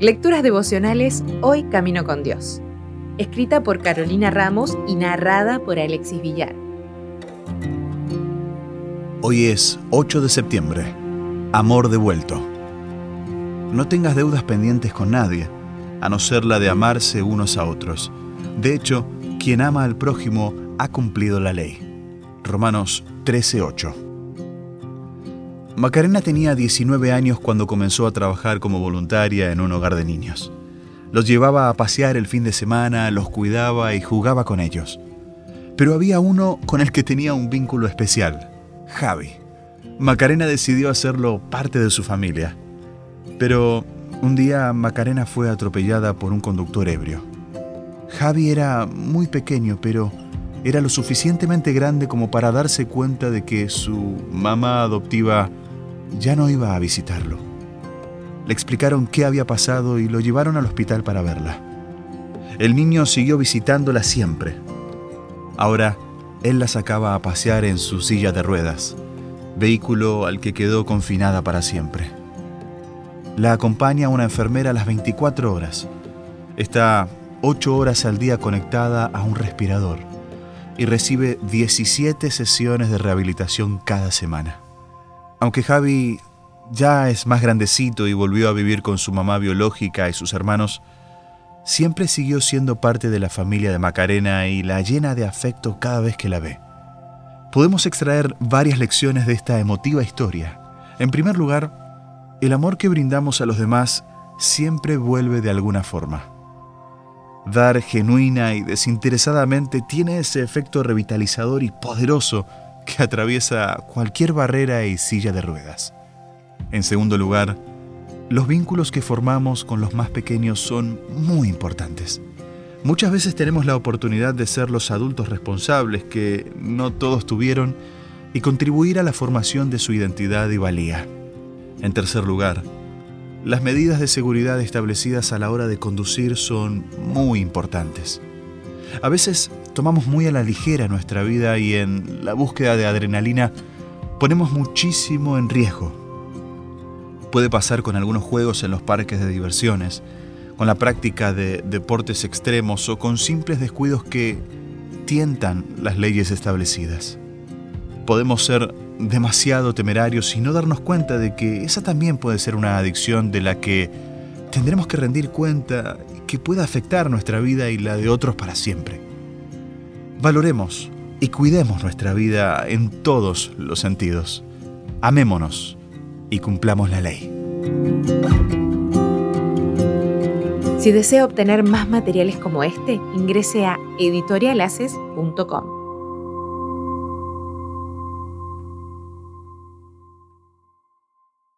Lecturas devocionales Hoy Camino con Dios. Escrita por Carolina Ramos y narrada por Alexis Villar. Hoy es 8 de septiembre. Amor devuelto. No tengas deudas pendientes con nadie, a no ser la de amarse unos a otros. De hecho, quien ama al prójimo ha cumplido la ley. Romanos 13:8. Macarena tenía 19 años cuando comenzó a trabajar como voluntaria en un hogar de niños. Los llevaba a pasear el fin de semana, los cuidaba y jugaba con ellos. Pero había uno con el que tenía un vínculo especial, Javi. Macarena decidió hacerlo parte de su familia. Pero un día Macarena fue atropellada por un conductor ebrio. Javi era muy pequeño, pero era lo suficientemente grande como para darse cuenta de que su mamá adoptiva ya no iba a visitarlo. Le explicaron qué había pasado y lo llevaron al hospital para verla. El niño siguió visitándola siempre. Ahora, él la sacaba a pasear en su silla de ruedas, vehículo al que quedó confinada para siempre. La acompaña una enfermera a las 24 horas. Está 8 horas al día conectada a un respirador y recibe 17 sesiones de rehabilitación cada semana. Aunque Javi ya es más grandecito y volvió a vivir con su mamá biológica y sus hermanos, siempre siguió siendo parte de la familia de Macarena y la llena de afecto cada vez que la ve. Podemos extraer varias lecciones de esta emotiva historia. En primer lugar, el amor que brindamos a los demás siempre vuelve de alguna forma. Dar genuina y desinteresadamente tiene ese efecto revitalizador y poderoso atraviesa cualquier barrera y silla de ruedas. En segundo lugar, los vínculos que formamos con los más pequeños son muy importantes. Muchas veces tenemos la oportunidad de ser los adultos responsables que no todos tuvieron y contribuir a la formación de su identidad y valía. En tercer lugar, las medidas de seguridad establecidas a la hora de conducir son muy importantes. A veces tomamos muy a la ligera nuestra vida y en la búsqueda de adrenalina ponemos muchísimo en riesgo. Puede pasar con algunos juegos en los parques de diversiones, con la práctica de deportes extremos o con simples descuidos que tientan las leyes establecidas. Podemos ser demasiado temerarios y no darnos cuenta de que esa también puede ser una adicción de la que tendremos que rendir cuenta que pueda afectar nuestra vida y la de otros para siempre. Valoremos y cuidemos nuestra vida en todos los sentidos. Amémonos y cumplamos la ley. Si desea obtener más materiales como este, ingrese a editorialaces.com.